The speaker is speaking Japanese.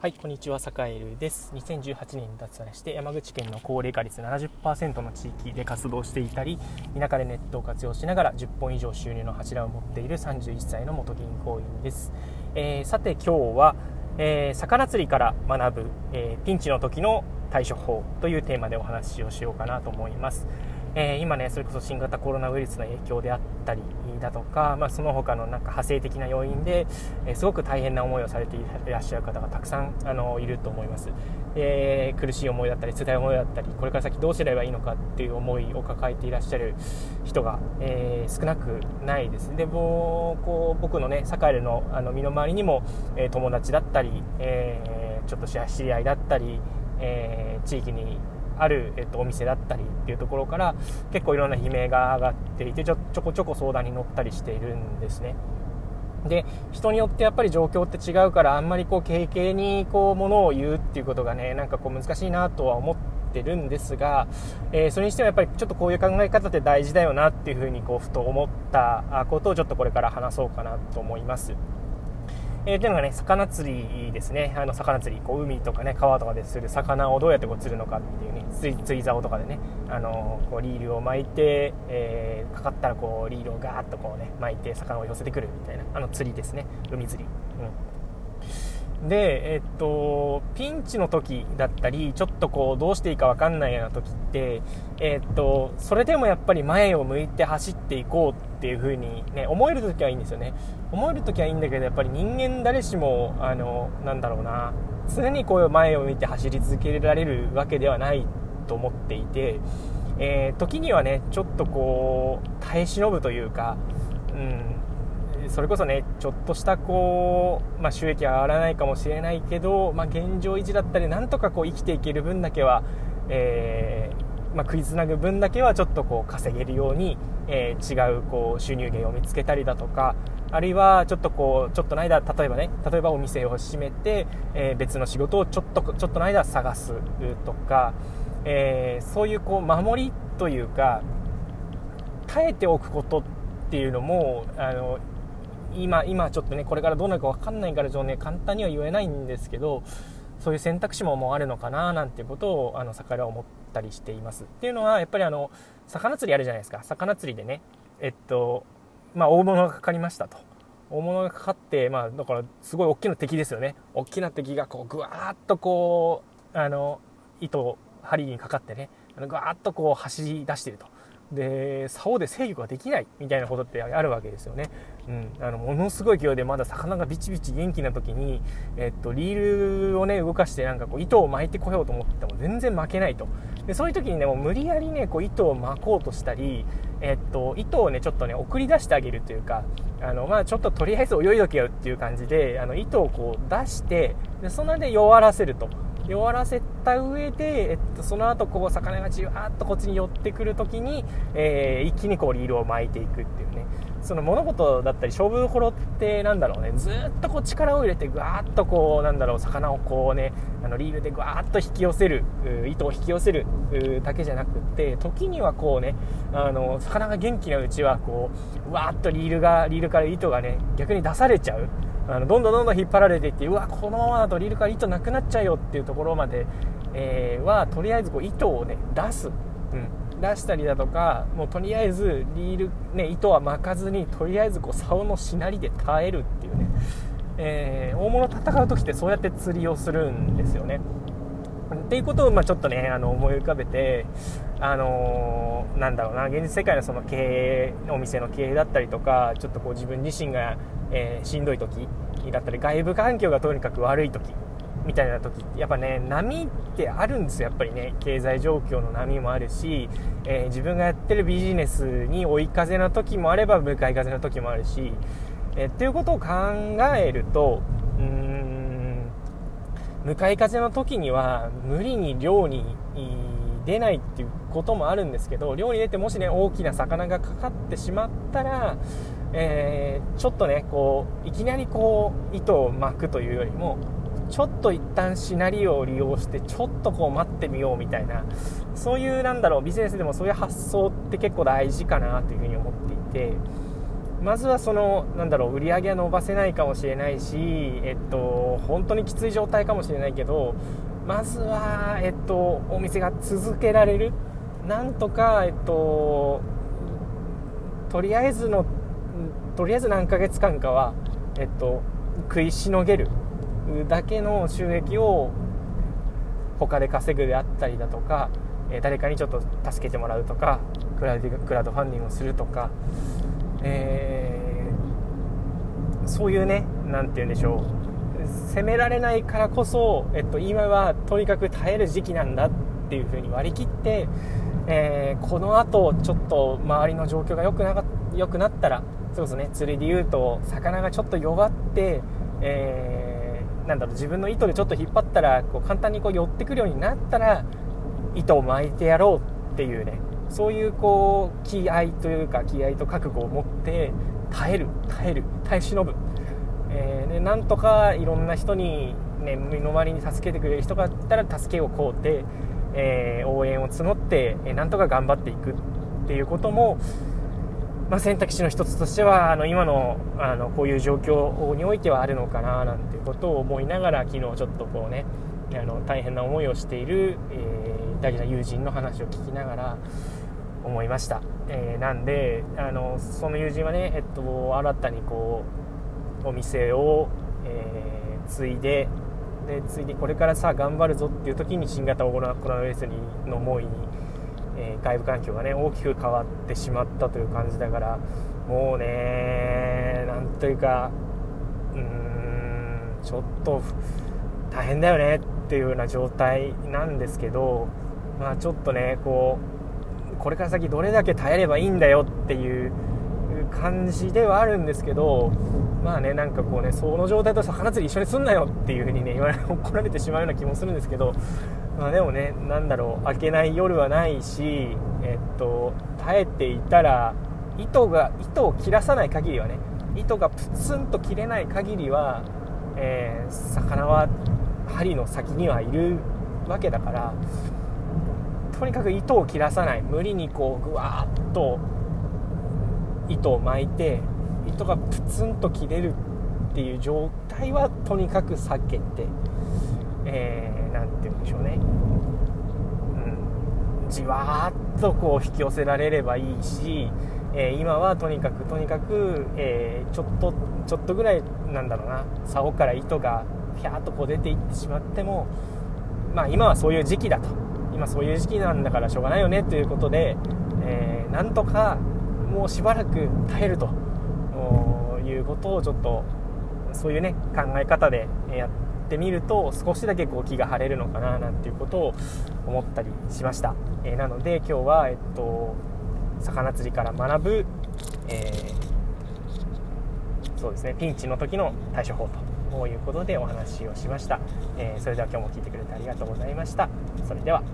はい、こんにちは、坂井です。2018年に脱サラして山口県の高齢化率70%の地域で活動していたり、田舎でネットを活用しながら10本以上収入の柱を持っている31歳の元銀行員です。えー、さて今日は、えー、魚釣りから学ぶ、えー、ピンチの時の対処法というテーマでお話をしようかなと思います。えー、今ね、それこそ新型コロナウイルスの影響であったりだとか、まあ、その他のなんか派生的な要因で、えー、すごく大変な思いをされていらっしゃる方がたくさんあのいると思います、えー、苦しい思いだったり辛い思いだったりこれから先どうすればいいのかっていう思いを抱えていらっしゃる人が、え少なくないです。でこう僕のね堺のあの身の回りにも、え友達だったり、えちょっと知り合いだったり、え地域にある、えっと、お店だったりっていうところから結構いろんな悲鳴が上がっていてちょちょこちょこ相談に乗ったりしているんですね。で人によってやっぱり状況って違うからあんまりこう軽々にこうものを言うっていうことがねなんかこう難しいなとは思ってるんですが、えー、それにしてもやっぱりちょっとこういう考え方って大事だよなっていうふうにこうふと思ったことをちょっとこれから話そうかなと思います。えー、というのがね、魚釣りですね。あの、魚釣り、こう、海とかね、川とかでする魚をどうやってこう釣るのかっていうね、釣り、釣り竿とかでね、あのこう、リールを巻いて、えー、かかったらこう、リールをガーッとこうね、巻いて魚を寄せてくるみたいな、あの釣りですね。海釣り。うん。で、えっと、ピンチの時だったり、ちょっとこう、どうしていいか分かんないような時って、えっと、それでもやっぱり前を向いて走っていこうっていう風にね、思える時はいいんですよね。思える時はいいんだけど、やっぱり人間誰しも、あの、なんだろうな、常にこう前を向いて走り続けられるわけではないと思っていて、えー、時にはね、ちょっとこう、耐え忍ぶというか、うん、それこそねちょっとしたこう、まあ、収益は上がらないかもしれないけど、まあ、現状維持だったりなんとかこう生きていける分だけは、えー、まあ、食いつなぐ分だけはちょっとこう稼げるように、えー、違うこう収入源を見つけたりだとかあるいはちょっとこうちょっとの間例えばね例えばお店を閉めて、えー、別の仕事をちょっとちょっとの間探すとか、えそういうこう守りというか耐えておくことっていうのもあの今今ちょっとねこれからどうなるか分かんないからね簡単には言えないんですけどそういう選択肢ももうあるのかななんていうことをあの魚は思ったりしています。っていうのはやっぱりあの魚釣りあるじゃないですか。魚釣りでねえっとまあ大物がかかりましたと。大物がかかってまあだからすごい大きな敵ですよね。大きな敵がこうぐわーっとこうあの糸針にかかってねぐわーっとこう走り出していると。で竿で制御ができないみたいなことってあるわけですよね、うん、あのものすごい勢いでまだ魚がビチビチ元気な時に、えっと、リールをね動かしてなんかこう糸を巻いてこようと思っても全然巻けないと。でそういう時にねもう無理やりねこう糸を巻こうとしたり、えっと、糸をねちょっとね送り出してあげるというかあの、まあ、ちょっととりあえず泳いどけよっていう感じであの糸をこう出してでそので弱らせると。弱らせた上で、えっと、その後こう魚がじわーっとこっちに寄ってくるときに、えー、一気にこうリールを巻いていくっていうね。その物事だったり勝負どころってなんだろうね。ずっとこう力を入れてぐわーっとこうなんだろう魚をこうねあのリールでぐわーっと引き寄せる糸を引き寄せるだけじゃなくって時にはこうねあの魚が元気なうちはこうわーっとリールがリールから糸がね逆に出されちゃう。あのどんどんどんどん引っ張られていってうわこのままだとリールから糸なくなっちゃうよっていうところまで、えー、はとりあえずこう糸をね出す、うん、出したりだとかもうとりあえずリール、ね、糸は巻かずにとりあえずこう竿のしなりで耐えるっていうね、えー、大物戦う時ってそうやって釣りをするんですよね。っていうことをまあちょっとねあの思い浮かべて、あのー、なんだろうな現実世界のその経営お店の経営だったりとかちょっとこう自分自身がえー、しんどい時だったり外部環境がとにかく悪い時みたいな時ってやっぱね波ってあるんですよやっぱりね。経済状況の波もあるし、えー、自分がやってるビジネスに追い風の時もあれば向かい風の時もあるし、えー、っていうことを考えるとうーん向かい風の時には無理に漁に出ないっていうこともあるんですけど漁に出てもしね大きな魚がかかってしまったらえー、ちょっとねこういきなりこう糸を巻くというよりもちょっと一旦シナリオを利用してちょっとこう待ってみようみたいなそういうなんだろうビジネスでもそういう発想って結構大事かなというふうに思っていてまずはそのなんだろう売り上げは伸ばせないかもしれないし、えっと、本当にきつい状態かもしれないけどまずは、えっと、お店が続けられる。なんとか、えっと、とりあえずのとりあえず何ヶ月間かは、えっと、食いしのげるだけの収益を他で稼ぐであったりだとか、え誰かにちょっと助けてもらうとかクラウドファンディングをするとか、えー、そういうね何て言うんでしょう責められないからこそ、えっと、今はとにかく耐える時期なんだっていう風に割り切って、えー、このあとちょっと周りの状況が良くな良くなったらそうですね。釣りで言うと魚がちょっと弱って、えー、なんだろう自分の糸でちょっと引っ張ったらこう簡単にこう寄ってくるようになったら糸を巻いてやろうっていうねそういうこう気合というか気合と覚悟を持って耐える耐える耐え忍ぶ、えー、でなんとかいろんな人に、ね、身の回りに助けてくれる人があったら助けを請うて、えー、応援を募って、えー、なんとか頑張っていくっていうことも、まあ、選択肢の一つとしてはあの今のあのこういう状況においてはあるのかななんていうことを思いながら昨日ちょっとこうねあの大変な思いをしている、えー、大事な友人の話を聞きながら思いました、えー、なんであのその友人はね、えっと、新たにこうお店を、えー、継いででついでこれからさ頑張るぞっていう時に新型コロナウイルスの思いに、えー、外部環境がね大きく変わってしまったという感じだからもうねなんというかうーんちょっと大変だよねっていうような状態なんですけど、まあ、ちょっとねこうこれから先どれだけ耐えればいいんだよっていう感じではあるんですけどまあねなんかこうねその状態と魚釣り一緒にすんなよっていう風にね言われ 怒られてしまうような気もするんですけどまあでもねなんだろう明けない夜はないしえっと耐えていたら糸が糸を切らさない限りはね糸がプツンと切れない限りは、えー、魚は針の先にはいるわけだからとにかく糸を切らさない。無理にこうぐわーっと糸を巻いて糸がプツンと切れるっていう状態はとにかく避けて、えー、て言うんでしょうね、うん、じわーっとこう引き寄せられればいいし、えー、今はとにかくとにかく、えー、ちょっとちょっとぐらいなんだろうな。竿から糸がピャーっとこう出ていってしまってもまあ今はそういう時期だと。今そういう時期なんだからしょうがないよねということで、えー、なんとかもうしばらく耐えると。いうことをちょっとそういうね考え方でやっってみると少しだけこう気が晴れるのかななんていうことを思ったりしました、えー、なので今日は、えっと、魚釣りから学ぶ、えー、そうですねピンチの時の対処法ということでお話をしました、えー、それでは今日も聞いてくれてありがとうございました。それでは。